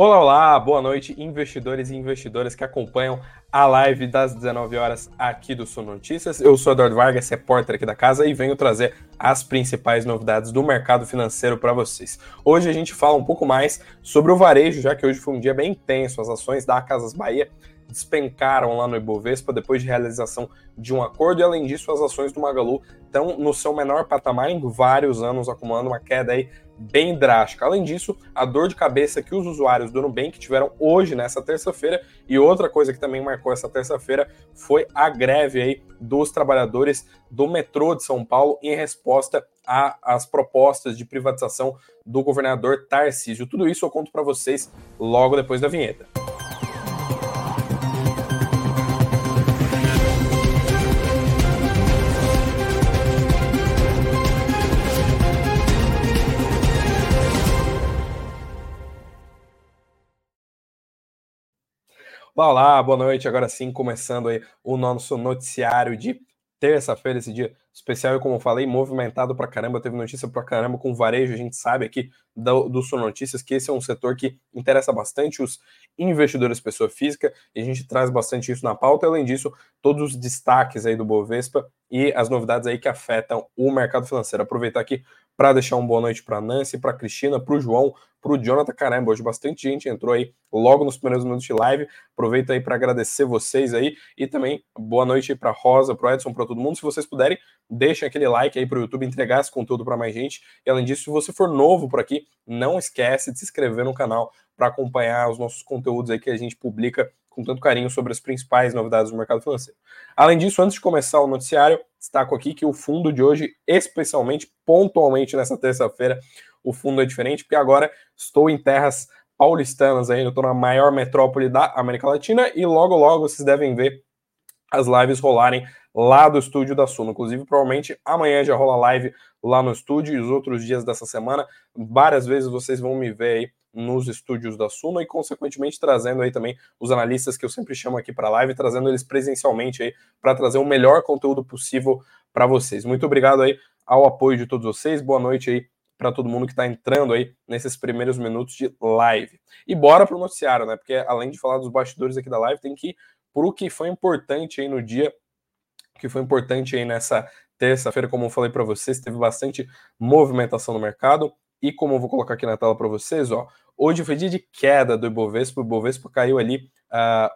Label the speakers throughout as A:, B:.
A: Olá, olá, boa noite, investidores e investidoras que acompanham a live das 19 horas aqui do Sul Notícias. Eu sou Eduardo Vargas, repórter aqui da casa, e venho trazer as principais novidades do mercado financeiro para vocês. Hoje a gente fala um pouco mais sobre o varejo, já que hoje foi um dia bem intenso. As ações da Casas Bahia despencaram lá no Ibovespa depois de realização de um acordo, e além disso, as ações do Magalu estão no seu menor patamar em vários anos, acumulando uma queda aí bem drástica. Além disso, a dor de cabeça que os usuários do Nubank tiveram hoje, nessa terça-feira, e outra coisa que também marcou essa terça-feira foi a greve aí dos trabalhadores do metrô de São Paulo em resposta às propostas de privatização do governador Tarcísio. Tudo isso eu conto para vocês logo depois da vinheta. Olá, boa noite. Agora sim, começando aí o nosso noticiário de terça-feira, esse dia especial e, como falei, movimentado pra caramba. Teve notícia pra caramba com varejo. A gente sabe aqui do, do Sul Notícias que esse é um setor que interessa bastante os investidores pessoa física e a gente traz bastante isso na pauta. Além disso, todos os destaques aí do Bovespa e as novidades aí que afetam o mercado financeiro. Aproveitar aqui para deixar uma boa noite para Nancy, para Cristina, para o João, para o Jonathan. Caramba, hoje bastante gente entrou aí logo nos primeiros minutos de live. Aproveito aí para agradecer vocês aí e também boa noite para Rosa, para Edson, para todo mundo. Se vocês puderem, deixem aquele like aí para o YouTube entregar esse conteúdo para mais gente. E além disso, se você for novo por aqui, não esquece de se inscrever no canal para acompanhar os nossos conteúdos aí que a gente publica com tanto carinho sobre as principais novidades do mercado financeiro. Além disso, antes de começar o noticiário, destaco aqui que o fundo de hoje, especialmente pontualmente nessa terça-feira, o fundo é diferente, porque agora estou em terras paulistanas eu estou na maior metrópole da América Latina e logo logo vocês devem ver as lives rolarem lá do estúdio da Suno. Inclusive, provavelmente amanhã já rola live lá no estúdio e os outros dias dessa semana, várias vezes vocês vão me ver aí nos estúdios da Suno e, consequentemente, trazendo aí também os analistas que eu sempre chamo aqui para a live, trazendo eles presencialmente aí para trazer o melhor conteúdo possível para vocês. Muito obrigado aí ao apoio de todos vocês. Boa noite aí para todo mundo que está entrando aí nesses primeiros minutos de live. E bora para o noticiário, né? Porque além de falar dos bastidores aqui da live, tem que ir para o que foi importante aí no dia, que foi importante aí nessa terça-feira, como eu falei para vocês, teve bastante movimentação no mercado. E como eu vou colocar aqui na tela para vocês, ó, hoje foi dia de queda do Ibovespa, o Ibovespa caiu ali uh,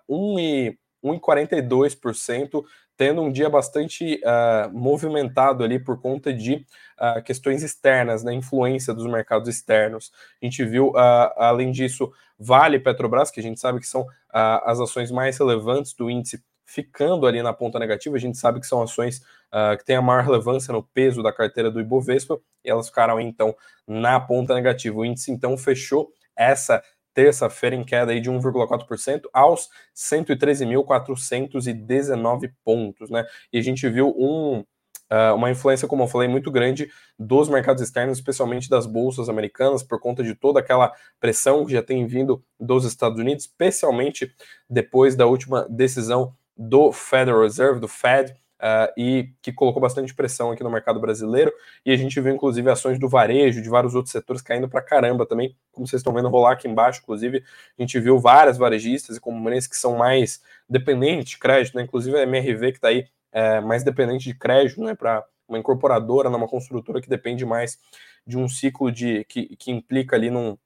A: 1,42%, tendo um dia bastante uh, movimentado ali por conta de uh, questões externas, né, influência dos mercados externos. A gente viu, uh, além disso, Vale Petrobras, que a gente sabe que são as ações mais relevantes do índice, ficando ali na ponta negativa. A gente sabe que são ações uh, que têm a maior relevância no peso da carteira do Ibovespa, e elas ficaram então na ponta negativa. O índice então fechou essa terça-feira em queda aí de 1,4% aos 113.419 pontos, né? E a gente viu um, uh, uma influência, como eu falei, muito grande dos mercados externos, especialmente das bolsas americanas, por conta de toda aquela pressão que já tem vindo dos Estados Unidos, especialmente depois da última decisão do Federal Reserve, do Fed, uh, e que colocou bastante pressão aqui no mercado brasileiro. E a gente viu, inclusive, ações do varejo, de vários outros setores caindo para caramba também, como vocês estão vendo rolar aqui embaixo. Inclusive, a gente viu várias varejistas e companhias que são mais dependentes de crédito, né? inclusive a MRV, que está aí é, mais dependente de crédito, né? Para uma incorporadora, numa construtora que depende mais de um ciclo de que, que implica ali num,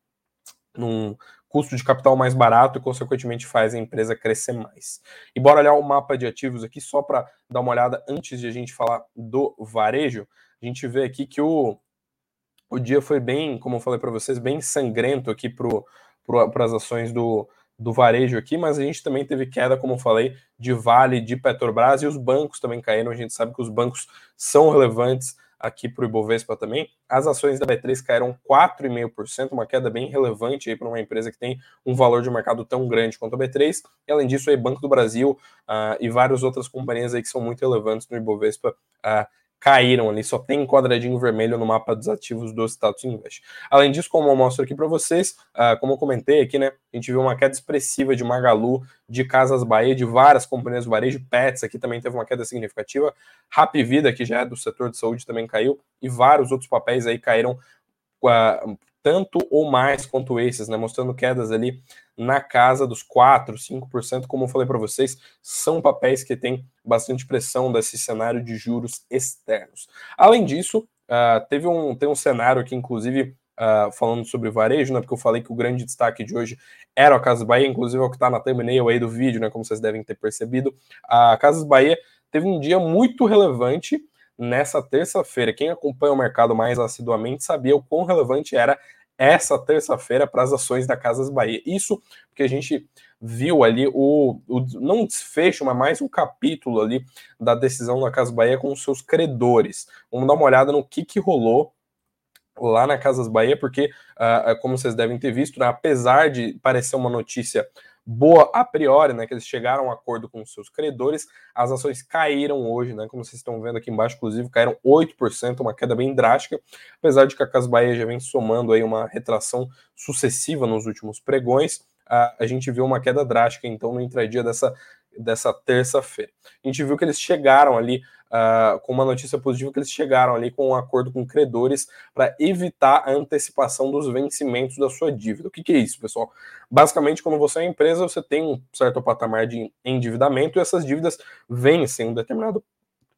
A: num custo de capital mais barato e, consequentemente, faz a empresa crescer mais. E bora olhar o mapa de ativos aqui, só para dar uma olhada antes de a gente falar do varejo. A gente vê aqui que o, o dia foi bem, como eu falei para vocês, bem sangrento aqui para as ações do, do varejo aqui, mas a gente também teve queda, como eu falei, de Vale, de Petrobras e os bancos também caíram. A gente sabe que os bancos são relevantes aqui para o Ibovespa também. As ações da B3 caíram 4,5%, uma queda bem relevante para uma empresa que tem um valor de mercado tão grande quanto a B3. E além disso, aí, Banco do Brasil uh, e várias outras companhias aí que são muito relevantes no Ibovespa uh, caíram ali, só tem quadradinho vermelho no mapa dos ativos do status invest. Além disso, como eu mostro aqui para vocês, uh, como eu comentei aqui, né, a gente viu uma queda expressiva de Magalu, de Casas Bahia, de várias companhias do varejo, Pets aqui também teve uma queda significativa, Rap Vida, que já é do setor de saúde, também caiu, e vários outros papéis aí caíram uh, tanto ou mais quanto esses, né? Mostrando quedas ali na casa dos 4, 5%, como eu falei para vocês, são papéis que têm bastante pressão desse cenário de juros externos. Além disso, uh, teve um, tem um cenário aqui, inclusive, uh, falando sobre varejo, né? Porque eu falei que o grande destaque de hoje era a Casas Bahia, inclusive é o que está na thumbnail aí do vídeo, né? Como vocês devem ter percebido. A Casas Bahia teve um dia muito relevante nessa terça-feira. Quem acompanha o mercado mais assiduamente sabia o quão relevante era essa terça-feira para as ações da Casas Bahia. Isso porque a gente viu ali o, o não um desfecho, mas mais um capítulo ali da decisão da Casas Bahia com os seus credores. Vamos dar uma olhada no que, que rolou lá na Casas Bahia, porque, uh, como vocês devem ter visto, né, apesar de parecer uma notícia boa a priori, né, que eles chegaram a um acordo com seus credores, as ações caíram hoje, né, como vocês estão vendo aqui embaixo, inclusive caíram 8%, uma queda bem drástica, apesar de que a Casa Bahia já vem somando aí uma retração sucessiva nos últimos pregões, a, a gente viu uma queda drástica então no intradia dessa dessa terça-feira. A gente viu que eles chegaram ali uh, com uma notícia positiva, que eles chegaram ali com um acordo com credores para evitar a antecipação dos vencimentos da sua dívida. O que, que, é isso, pessoal? Basicamente, quando você é empresa, você tem um certo patamar de endividamento e essas dívidas vencem um determinado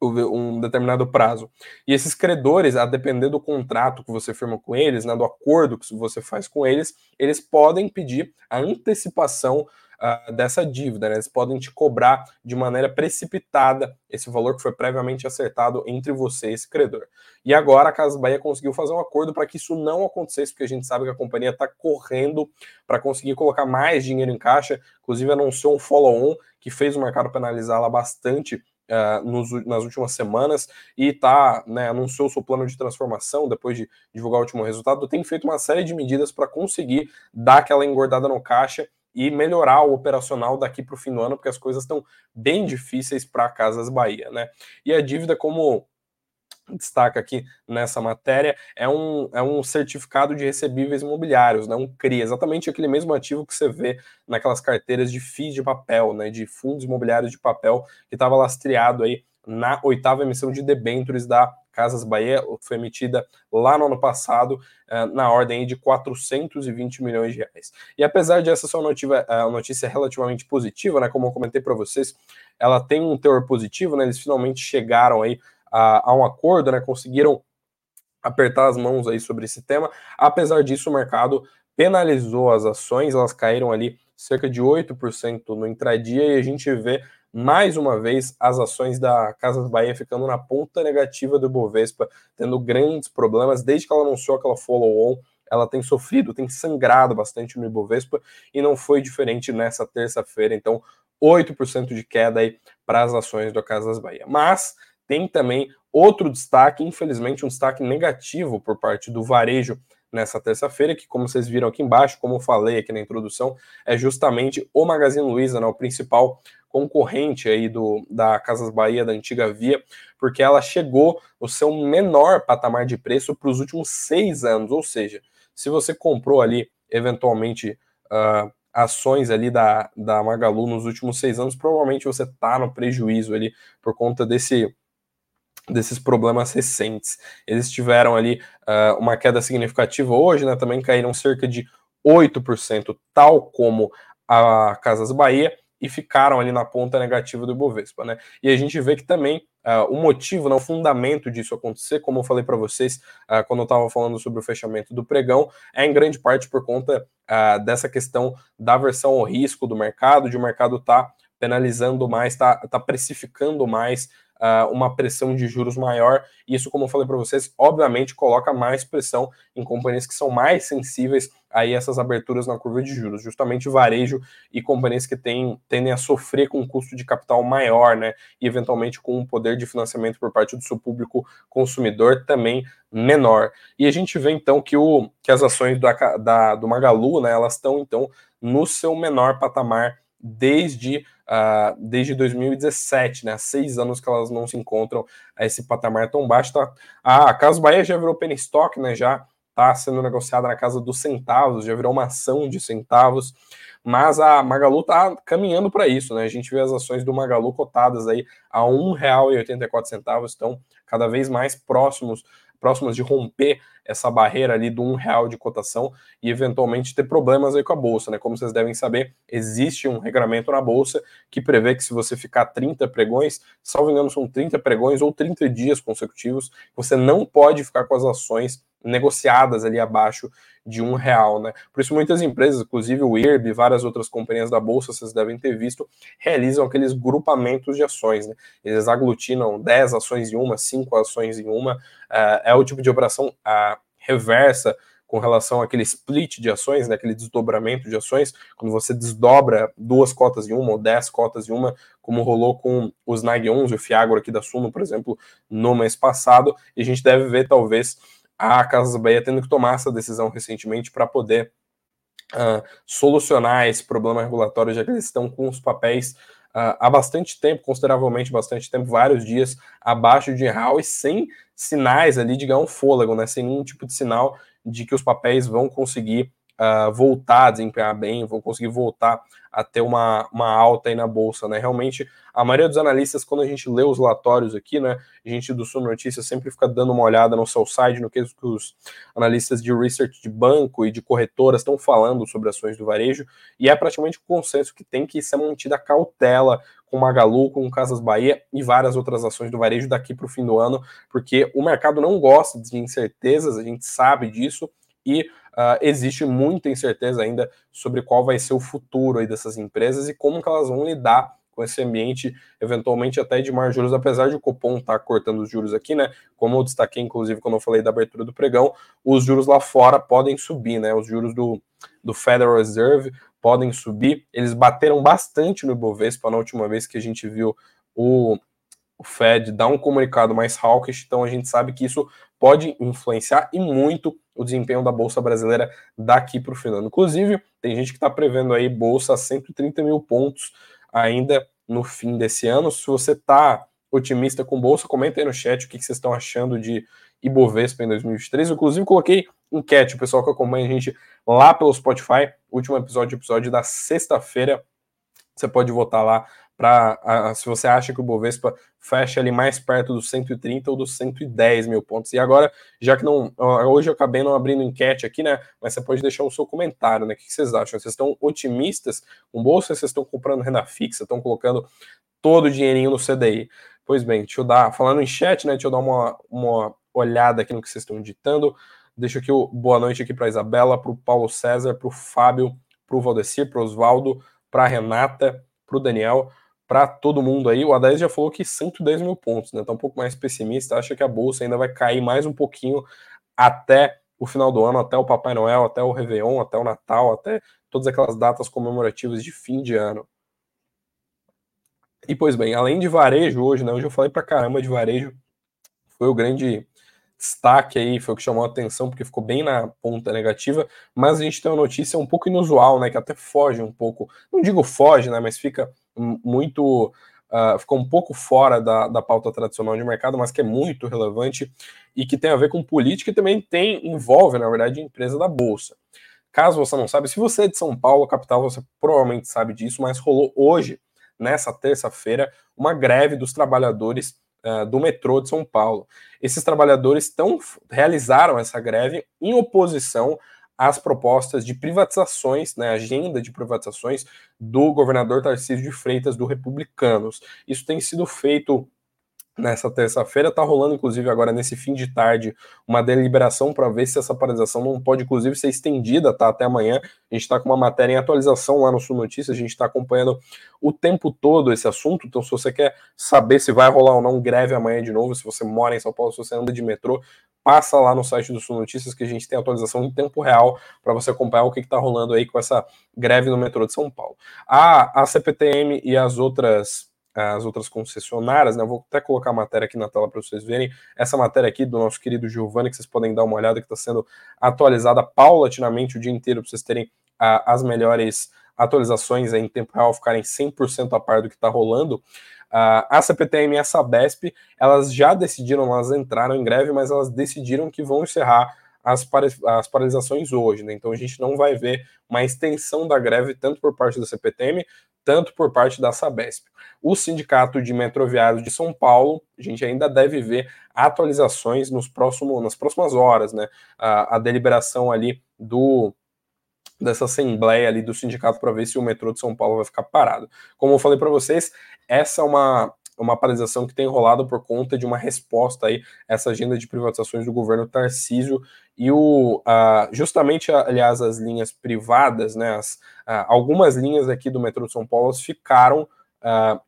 A: um determinado prazo. E esses credores, a depender do contrato que você firma com eles, né, do acordo que você faz com eles, eles podem pedir a antecipação uh, dessa dívida. Né? Eles podem te cobrar de maneira precipitada esse valor que foi previamente acertado entre você e esse credor. E agora a Casa Bahia conseguiu fazer um acordo para que isso não acontecesse, porque a gente sabe que a companhia está correndo para conseguir colocar mais dinheiro em caixa. Inclusive, anunciou um follow-on que fez o mercado penalizá-la bastante Uh, nos, nas últimas semanas e tá, né, anunciou seu plano de transformação depois de divulgar o último resultado, tem feito uma série de medidas para conseguir dar aquela engordada no caixa e melhorar o operacional daqui para o fim do ano, porque as coisas estão bem difíceis para Casas Bahia, né? E a dívida, como destaca aqui nessa matéria, é um, é um certificado de recebíveis imobiliários, né? Um CRI, exatamente aquele mesmo ativo que você vê naquelas carteiras de FIIs de papel, né? De fundos imobiliários de papel, que estava lastreado aí na oitava emissão de debêntures da Casas Bahia, foi emitida lá no ano passado, eh, na ordem de 420 milhões de reais. E apesar de essa sua notícia, a notícia relativamente positiva, né, como eu comentei para vocês, ela tem um teor positivo, né, eles finalmente chegaram aí a, a um acordo, né, conseguiram apertar as mãos aí sobre esse tema. Apesar disso, o mercado penalizou as ações, elas caíram ali cerca de 8% no intradia e a gente vê mais uma vez as ações da Casas Bahia ficando na ponta negativa do Bovespa, tendo grandes problemas desde que ela anunciou aquela follow-on. Ela tem sofrido, tem sangrado bastante no Ibovespa e não foi diferente nessa terça-feira. Então, 8% de queda aí para as ações da Casas Bahia. Mas tem também outro destaque, infelizmente, um destaque negativo por parte do varejo nessa terça-feira, que, como vocês viram aqui embaixo, como eu falei aqui na introdução, é justamente o Magazine Luiza, né, o principal concorrente aí do, da Casas Bahia, da antiga Via, porque ela chegou no seu menor patamar de preço para os últimos seis anos, ou seja, se você comprou ali, eventualmente, uh, ações ali da, da Magalu nos últimos seis anos, provavelmente você está no prejuízo ali por conta desse desses problemas recentes. Eles tiveram ali uh, uma queda significativa hoje, né? Também caíram cerca de 8%, tal como a Casas Bahia, e ficaram ali na ponta negativa do Ibovespa, né? E a gente vê que também uh, o motivo, né, o fundamento disso acontecer, como eu falei para vocês uh, quando eu estava falando sobre o fechamento do pregão, é em grande parte por conta uh, dessa questão da aversão ao risco do mercado, de o mercado estar tá penalizando mais, está tá precificando mais uh, uma pressão de juros maior. Isso, como eu falei para vocês, obviamente coloca mais pressão em companhias que são mais sensíveis a essas aberturas na curva de juros, justamente varejo e companhias que têm, tendem a sofrer com um custo de capital maior, né? E eventualmente com um poder de financiamento por parte do seu público consumidor também menor. E a gente vê então que, o, que as ações da, do Magalu, né, elas estão então no seu menor patamar desde uh, desde 2017, né? Há seis anos que elas não se encontram a esse patamar tão baixo. Tá? Ah, a Casa Bahia já virou penny stock, né? Já está sendo negociada na casa dos centavos, já virou uma ação de centavos. Mas a Magalu está caminhando para isso, né? A gente vê as ações do Magalu cotadas aí a R$ 1,84, estão cada vez mais próximos próximas de romper essa barreira ali do um real de cotação e eventualmente ter problemas aí com a bolsa, né? Como vocês devem saber, existe um regramento na bolsa que prevê que se você ficar 30 pregões, salvo engano, são 30 pregões ou 30 dias consecutivos, você não pode ficar com as ações negociadas ali abaixo de um real, né? Por isso muitas empresas, inclusive o IRB e várias outras companhias da bolsa, vocês devem ter visto, realizam aqueles grupamentos de ações, né? Eles aglutinam 10 ações em uma, 5 ações em uma, uh, é o tipo de operação uh, reversa com relação àquele split de ações, né, aquele desdobramento de ações, quando você desdobra duas cotas em uma ou dez cotas em uma, como rolou com os NAG 11, o Fiagro aqui da Suno, por exemplo, no mês passado, e a gente deve ver talvez a Casas Bahia tendo que tomar essa decisão recentemente para poder uh, solucionar esse problema regulatório, já que eles estão com os papéis uh, há bastante tempo, consideravelmente bastante tempo, vários dias abaixo de real e sem sinais ali de ganhar um fôlego, né? Sem nenhum tipo de sinal de que os papéis vão conseguir uh, voltar a desempenhar bem, vão conseguir voltar a ter uma, uma alta aí na bolsa, né? Realmente, a maioria dos analistas, quando a gente lê os relatórios aqui, né? A gente do Sul Notícias sempre fica dando uma olhada no seu site, no que os analistas de research de banco e de corretoras estão falando sobre ações do varejo, e é praticamente o consenso que tem que ser mantida cautela com Magalu, com Casas Bahia e várias outras ações do varejo daqui para o fim do ano, porque o mercado não gosta de incertezas, a gente sabe disso, e uh, existe muita incerteza ainda sobre qual vai ser o futuro aí dessas empresas e como que elas vão lidar com esse ambiente, eventualmente até de mais juros, apesar de o Copom estar tá cortando os juros aqui, né? Como eu destaquei, inclusive, quando eu falei da abertura do pregão, os juros lá fora podem subir, né? Os juros do, do Federal Reserve podem subir. Eles bateram bastante no Ibovespa na última vez que a gente viu o, o Fed dar um comunicado mais hawkish, então a gente sabe que isso pode influenciar e muito o desempenho da Bolsa Brasileira daqui para o final. Inclusive, tem gente que está prevendo aí Bolsa a 130 mil pontos ainda no fim desse ano. Se você está otimista com Bolsa, comenta aí no chat o que, que vocês estão achando de Ibovespa em 2023. Inclusive, coloquei enquete, o pessoal que acompanha a gente lá pelo Spotify, último episódio, episódio da sexta-feira. Você pode votar lá para se você acha que o Bovespa fecha ali mais perto dos 130 ou dos 110 mil pontos. E agora, já que não. Hoje eu acabei não abrindo enquete aqui, né? Mas você pode deixar o seu comentário, né? O que vocês acham? Vocês estão otimistas com bolsa? Vocês estão comprando renda fixa? Estão colocando todo o dinheirinho no CDI? Pois bem, deixa eu dar. Falando em chat, né? Deixa eu dar uma, uma olhada aqui no que vocês estão ditando. Deixa aqui o boa noite aqui para Isabela, para o Paulo César, para o Fábio, para o Valdecir, para o Oswaldo, para a Renata, para o Daniel para todo mundo aí. O Adair já falou que 110 mil pontos, né? Tá um pouco mais pessimista, acha que a bolsa ainda vai cair mais um pouquinho até o final do ano, até o Papai Noel, até o Réveillon, até o Natal, até todas aquelas datas comemorativas de fim de ano. E pois bem, além de varejo hoje, né? Hoje eu falei pra caramba de varejo. Foi o grande destaque aí, foi o que chamou a atenção, porque ficou bem na ponta negativa, mas a gente tem uma notícia um pouco inusual, né? Que até foge um pouco, não digo foge, né? Mas fica muito. Uh, ficou um pouco fora da, da pauta tradicional de mercado, mas que é muito relevante e que tem a ver com política e também tem, envolve, na verdade, a empresa da Bolsa. Caso você não sabe, se você é de São Paulo, capital, você provavelmente sabe disso, mas rolou hoje, nessa terça-feira, uma greve dos trabalhadores uh, do metrô de São Paulo. Esses trabalhadores tão, realizaram essa greve em oposição as propostas de privatizações, né, agenda de privatizações do governador Tarcísio de Freitas do Republicanos. Isso tem sido feito nessa terça-feira. Está rolando, inclusive, agora nesse fim de tarde, uma deliberação para ver se essa paralisação não pode, inclusive, ser estendida tá, até amanhã. A gente está com uma matéria em atualização lá no Sul Notícias, a gente está acompanhando o tempo todo esse assunto. Então, se você quer saber se vai rolar ou não greve amanhã de novo, se você mora em São Paulo, se você anda de metrô, passa lá no site do Sul Notícias que a gente tem atualização em tempo real para você acompanhar o que está rolando aí com essa greve no metrô de São Paulo. A, a CPTM e as outras as outras concessionárias, né? vou até colocar a matéria aqui na tela para vocês verem. Essa matéria aqui do nosso querido Giovanni, que vocês podem dar uma olhada, que está sendo atualizada paulatinamente o dia inteiro para vocês terem as melhores atualizações em tempo real, ficarem 100% a par do que está rolando. a CPTM e a Sabesp, elas já decidiram, elas entraram em greve, mas elas decidiram que vão encerrar as, as paralisações hoje, né? Então a gente não vai ver uma extensão da greve tanto por parte da CPTM, tanto por parte da Sabesp. O Sindicato de Metroviários de São Paulo, a gente ainda deve ver atualizações nos próximos, nas próximas horas, né? A, a deliberação ali do dessa assembleia ali do sindicato para ver se o metrô de São Paulo vai ficar parado. Como eu falei para vocês, essa é uma uma paralisação que tem rolado por conta de uma resposta aí a essa agenda de privatizações do governo Tarcísio e o uh, justamente aliás as linhas privadas, né, as, uh, algumas linhas aqui do metrô de São Paulo ficaram uh,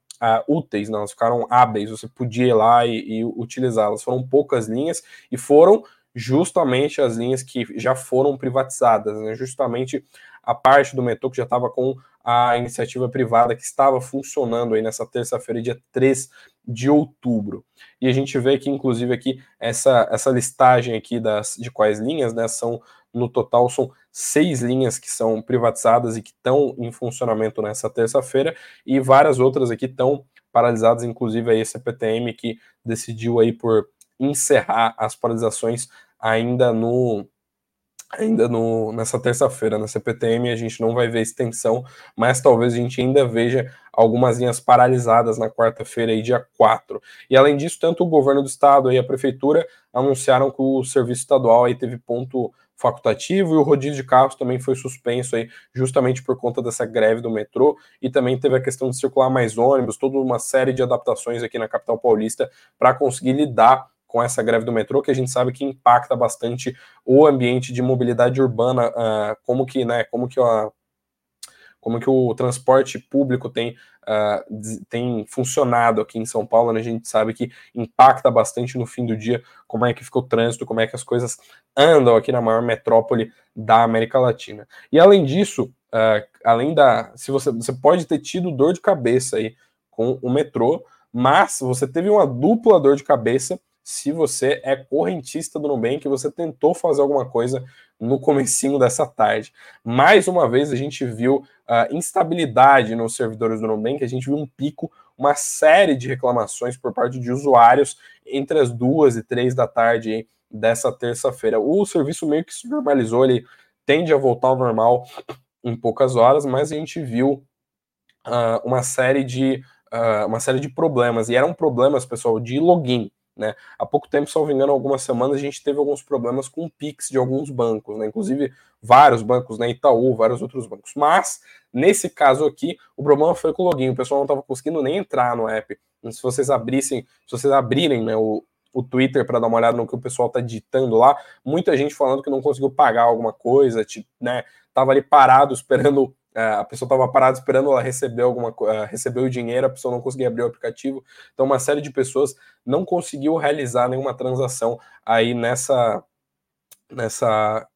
A: úteis, não, elas ficaram hábeis, você podia ir lá e, e utilizá-las. Foram poucas linhas e foram justamente as linhas que já foram privatizadas, né? justamente a parte do metrô que já estava com a iniciativa privada que estava funcionando aí nessa terça-feira, dia 3 de outubro. E a gente vê que, inclusive, aqui essa, essa listagem aqui das, de quais linhas, né? São, no total, são seis linhas que são privatizadas e que estão em funcionamento nessa terça-feira, e várias outras aqui estão paralisadas, inclusive aí a CPTM que decidiu aí por encerrar as paralisações ainda no ainda no, nessa terça-feira na CPTM a gente não vai ver extensão, mas talvez a gente ainda veja algumas linhas paralisadas na quarta-feira dia 4. E além disso, tanto o governo do estado e a prefeitura anunciaram que o serviço estadual aí teve ponto facultativo e o rodízio de carros também foi suspenso aí justamente por conta dessa greve do metrô e também teve a questão de circular mais ônibus, toda uma série de adaptações aqui na capital paulista para conseguir lidar com essa greve do metrô, que a gente sabe que impacta bastante o ambiente de mobilidade urbana, uh, como que, né, como que a como que o transporte público tem, uh, tem funcionado aqui em São Paulo, né? a gente sabe que impacta bastante no fim do dia como é que fica o trânsito, como é que as coisas andam aqui na maior metrópole da América Latina. E além disso, uh, além da. Se você, você pode ter tido dor de cabeça aí com o metrô, mas você teve uma dupla dor de cabeça se você é correntista do Nubank, você tentou fazer alguma coisa no comecinho dessa tarde. Mais uma vez a gente viu uh, instabilidade nos servidores do Nubank, a gente viu um pico, uma série de reclamações por parte de usuários entre as duas e três da tarde hein, dessa terça-feira. O serviço meio que se normalizou, ele tende a voltar ao normal em poucas horas, mas a gente viu uh, uma série de uh, uma série de problemas e eram problemas, pessoal, de login. Né? Há pouco tempo, me engano, algumas semanas, a gente teve alguns problemas com o Pix de alguns bancos, né? inclusive vários bancos, né? Itaú, vários outros bancos. Mas, nesse caso aqui, o problema foi com o login, o pessoal não estava conseguindo nem entrar no app. Se vocês abrissem, se vocês abrirem né, o, o Twitter para dar uma olhada no que o pessoal está digitando lá, muita gente falando que não conseguiu pagar alguma coisa, tipo, né? Tava ali parado esperando a pessoa estava parada esperando ela receber alguma uh, receber o dinheiro, a pessoa não conseguia abrir o aplicativo. Então, uma série de pessoas não conseguiu realizar nenhuma transação aí nessa nessa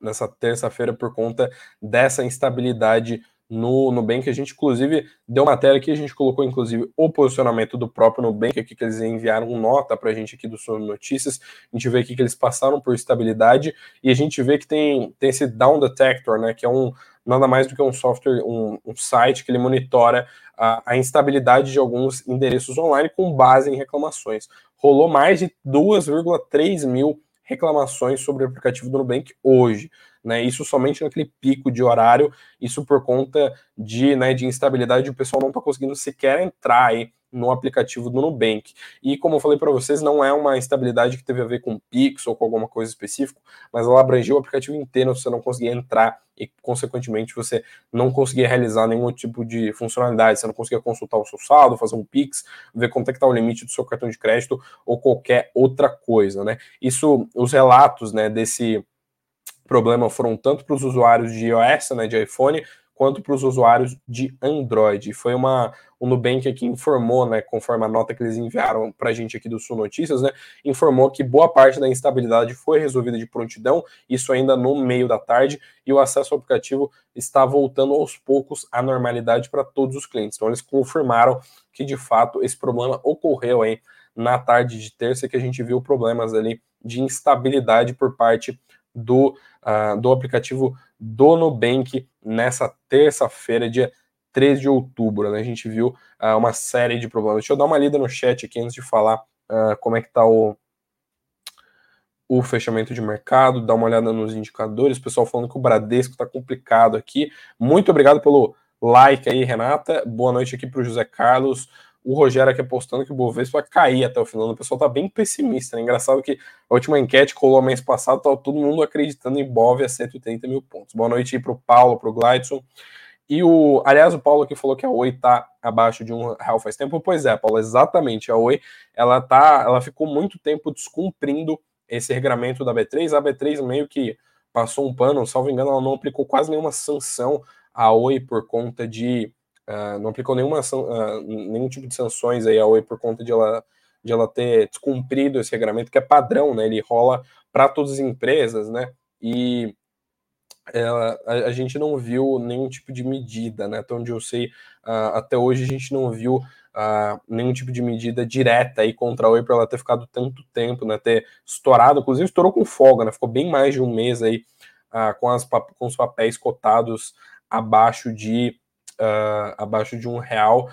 A: nessa terça-feira por conta dessa instabilidade no Nubank. A gente, inclusive, deu matéria aqui, a gente colocou, inclusive, o posicionamento do próprio Nubank aqui, que eles enviaram nota para a gente aqui do Sul Notícias. A gente vê aqui que eles passaram por estabilidade e a gente vê que tem, tem esse Down Detector, né, que é um nada mais do que um software, um, um site que ele monitora a, a, instabilidade de alguns endereços online com base em reclamações. Rolou mais de 2,3 mil reclamações sobre o aplicativo do Nubank hoje. Né, isso somente naquele pico de horário, isso por conta de, né, de instabilidade, o pessoal não está conseguindo sequer entrar aí no aplicativo do Nubank. E como eu falei para vocês, não é uma instabilidade que teve a ver com Pix ou com alguma coisa específica, mas ela abrangeu o aplicativo inteiro, você não conseguia entrar e, consequentemente, você não conseguia realizar nenhum tipo de funcionalidade, você não conseguia consultar o seu saldo, fazer um Pix, ver quanto é que está o limite do seu cartão de crédito ou qualquer outra coisa, né? Isso, os relatos, né, desse problema foram tanto para os usuários de iOS, né, de iPhone, quanto para os usuários de Android. Foi uma o Nubank aqui informou, né, conforme a nota que eles enviaram para a gente aqui do Sul Notícias, né, informou que boa parte da instabilidade foi resolvida de prontidão, isso ainda no meio da tarde, e o acesso ao aplicativo está voltando aos poucos à normalidade para todos os clientes. Então eles confirmaram que de fato esse problema ocorreu aí na tarde de terça, que a gente viu problemas ali de instabilidade por parte do, uh, do aplicativo do Nubank nessa terça-feira, dia 3 de outubro. Né? A gente viu uh, uma série de problemas. Deixa eu dar uma lida no chat aqui antes de falar uh, como é que está o, o fechamento de mercado, dar uma olhada nos indicadores. Pessoal falando que o Bradesco está complicado aqui. Muito obrigado pelo like aí, Renata. Boa noite aqui para o José Carlos. O Rogério aqui apostando que o Bovespa vai cair até o final. O pessoal tá bem pessimista. Né? Engraçado que a última enquete colou mês passado, tá todo mundo acreditando em Bov a 130 mil pontos. Boa noite aí para o Paulo, para o Glidson. E o, aliás, o Paulo aqui falou que a Oi está abaixo de um real faz tempo. Pois é, Paulo, exatamente. A Oi, ela tá, ela ficou muito tempo descumprindo esse regramento da B3. A B3 meio que passou um pano, salvo engano, ela não aplicou quase nenhuma sanção à Oi por conta de uh, não aplicou nenhuma uh, nenhum tipo de sanções aí à Oi por conta de ela de ela ter descumprido esse regramento que é padrão, né? Ele rola para todas as empresas, né? E ela, a, a, gente não viu nenhum tipo de medida, né? Até onde eu sei, uh, até hoje a gente não viu uh, nenhum tipo de medida direta aí contra a Oi para ela ter ficado tanto tempo, né? Ter estourado, inclusive estourou com folga, né? Ficou bem mais de um mês aí uh, com, as, com os papéis cotados abaixo de abaixo de um real,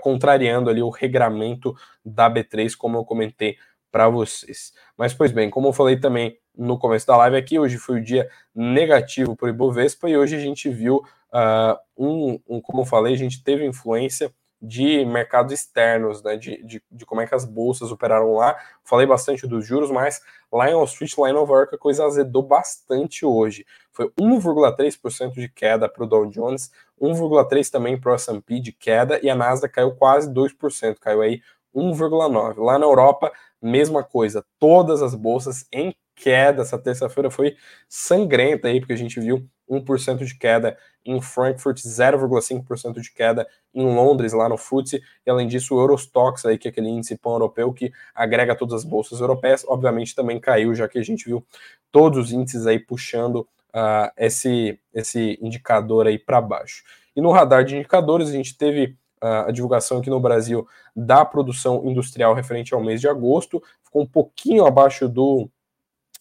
A: contrariando ali o regramento da B3, como eu comentei para vocês. Mas, pois bem, como eu falei também no começo da live aqui, hoje foi o dia negativo para o Ibovespa e hoje a gente viu, uh, um, um, como eu falei, a gente teve influência de mercados externos, né, de, de, de, como é que as bolsas operaram lá. Falei bastante dos juros, mas lá em Wall Street, lá em Nova York, a coisa azedou bastante hoje. Foi 1,3% de queda para o Dow Jones, 1,3% também para o S&P de queda, e a Nasdaq caiu quase 2%, caiu aí 1,9%. Lá na Europa, mesma coisa, todas as bolsas em queda. Essa terça-feira foi sangrenta aí, porque a gente viu 1% de queda em Frankfurt, 0,5% de queda em Londres, lá no FTSE, e além disso o Eurostox, aí, que é aquele índice pan-europeu que agrega todas as bolsas europeias, obviamente também caiu, já que a gente viu todos os índices aí puxando uh, esse, esse indicador aí para baixo. E no radar de indicadores, a gente teve uh, a divulgação aqui no Brasil da produção industrial referente ao mês de agosto, ficou um pouquinho abaixo do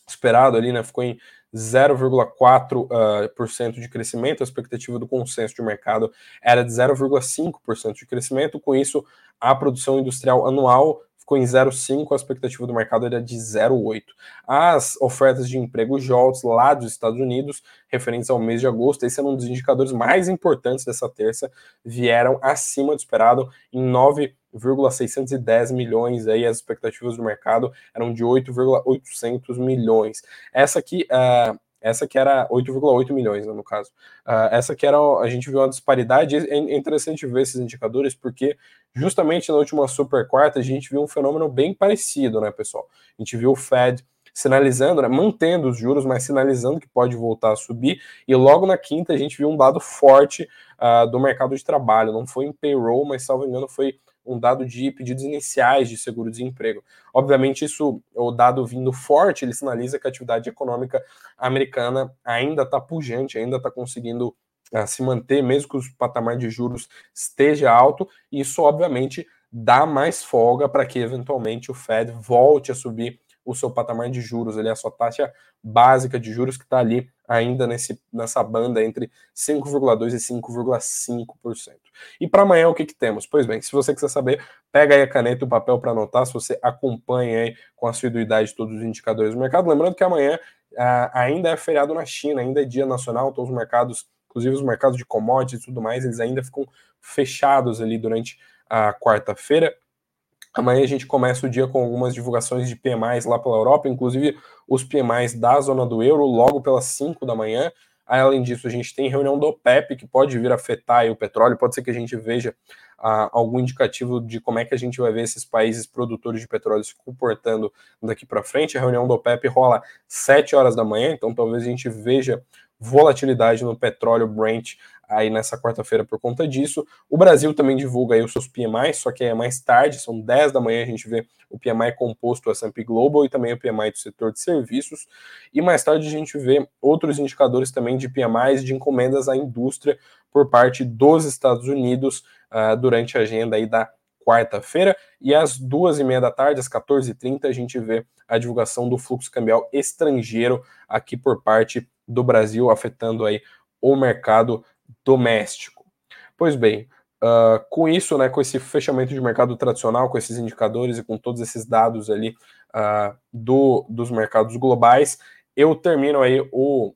A: esperado ali, né? Ficou em 0,4% uh, de crescimento, a expectativa do consenso de mercado era de 0,5% de crescimento, com isso a produção industrial anual ficou em 0,5%, a expectativa do mercado era de 0,8%. As ofertas de emprego JOLTS lá dos Estados Unidos, referentes ao mês de agosto, esse é um dos indicadores mais importantes dessa terça, vieram acima do esperado em 9,610 milhões, aí as expectativas do mercado eram de 8,800 milhões. Essa aqui, uh, essa que era 8,8 milhões, né, no caso. Uh, essa que era, a gente viu uma disparidade, é interessante ver esses indicadores, porque justamente na última super quarta a gente viu um fenômeno bem parecido, né, pessoal? A gente viu o Fed sinalizando, né, mantendo os juros, mas sinalizando que pode voltar a subir, e logo na quinta a gente viu um dado forte uh, do mercado de trabalho, não foi em payroll, mas salvo engano foi um dado de pedidos iniciais de seguro-desemprego. Obviamente, isso, o dado vindo forte, ele sinaliza que a atividade econômica americana ainda está pujante, ainda está conseguindo uh, se manter, mesmo que o patamar de juros esteja alto, isso, obviamente, dá mais folga para que, eventualmente, o Fed volte a subir o seu patamar de juros, ali, a sua taxa básica de juros que está ali ainda nesse, nessa banda entre 5,2% e 5,5%. E para amanhã o que, que temos? Pois bem, se você quiser saber, pega aí a caneta e o papel para anotar, se você acompanha aí com assiduidade todos os indicadores do mercado. Lembrando que amanhã ah, ainda é feriado na China, ainda é dia nacional, todos os mercados, inclusive os mercados de commodities e tudo mais, eles ainda ficam fechados ali durante a quarta-feira. Amanhã a gente começa o dia com algumas divulgações de PMIs lá pela Europa, inclusive os PMIs da zona do euro, logo pelas 5 da manhã. Além disso, a gente tem reunião do OPEP, que pode vir a afetar o petróleo, pode ser que a gente veja ah, algum indicativo de como é que a gente vai ver esses países produtores de petróleo se comportando daqui para frente. A reunião do OPEP rola 7 horas da manhã, então talvez a gente veja volatilidade no petróleo Brent aí nessa quarta-feira por conta disso. O Brasil também divulga aí os seus PMI, só que é mais tarde, são 10 da manhã a gente vê o PMI composto S&P Global e também o PMI do setor de serviços. E mais tarde a gente vê outros indicadores também de PMIs de encomendas à indústria por parte dos Estados Unidos uh, durante a agenda aí da quarta-feira, e às duas e meia da tarde, às 14h30, a gente vê a divulgação do fluxo cambial estrangeiro aqui por parte do Brasil, afetando aí o mercado doméstico. Pois bem, Uh, com isso, né, com esse fechamento de mercado tradicional, com esses indicadores e com todos esses dados ali uh, do, dos mercados globais, eu termino aí o,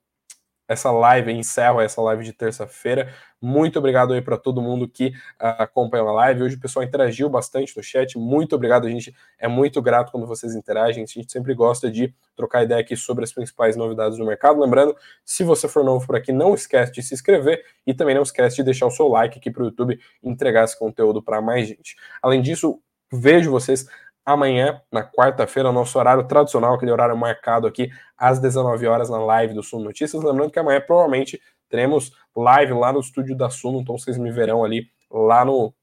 A: essa live, encerro essa live de terça-feira. Muito obrigado aí para todo mundo que uh, acompanhou a live. Hoje o pessoal interagiu bastante no chat. Muito obrigado, a gente é muito grato quando vocês interagem. A gente sempre gosta de trocar ideia aqui sobre as principais novidades do mercado. Lembrando, se você for novo por aqui, não esquece de se inscrever e também não esquece de deixar o seu like aqui para o YouTube entregar esse conteúdo para mais gente. Além disso, vejo vocês amanhã, na quarta-feira, nosso horário tradicional, aquele horário marcado aqui às 19 horas na live do Suno Notícias. Lembrando que amanhã provavelmente teremos live lá no estúdio da Suno, então vocês me verão ali lá no,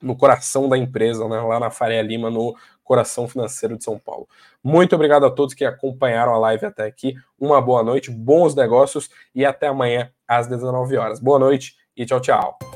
A: no coração da empresa, né, lá na Faria Lima, no coração financeiro de São Paulo. Muito obrigado a todos que acompanharam a live até aqui. Uma boa noite, bons negócios e até amanhã às 19 horas. Boa noite e tchau, tchau.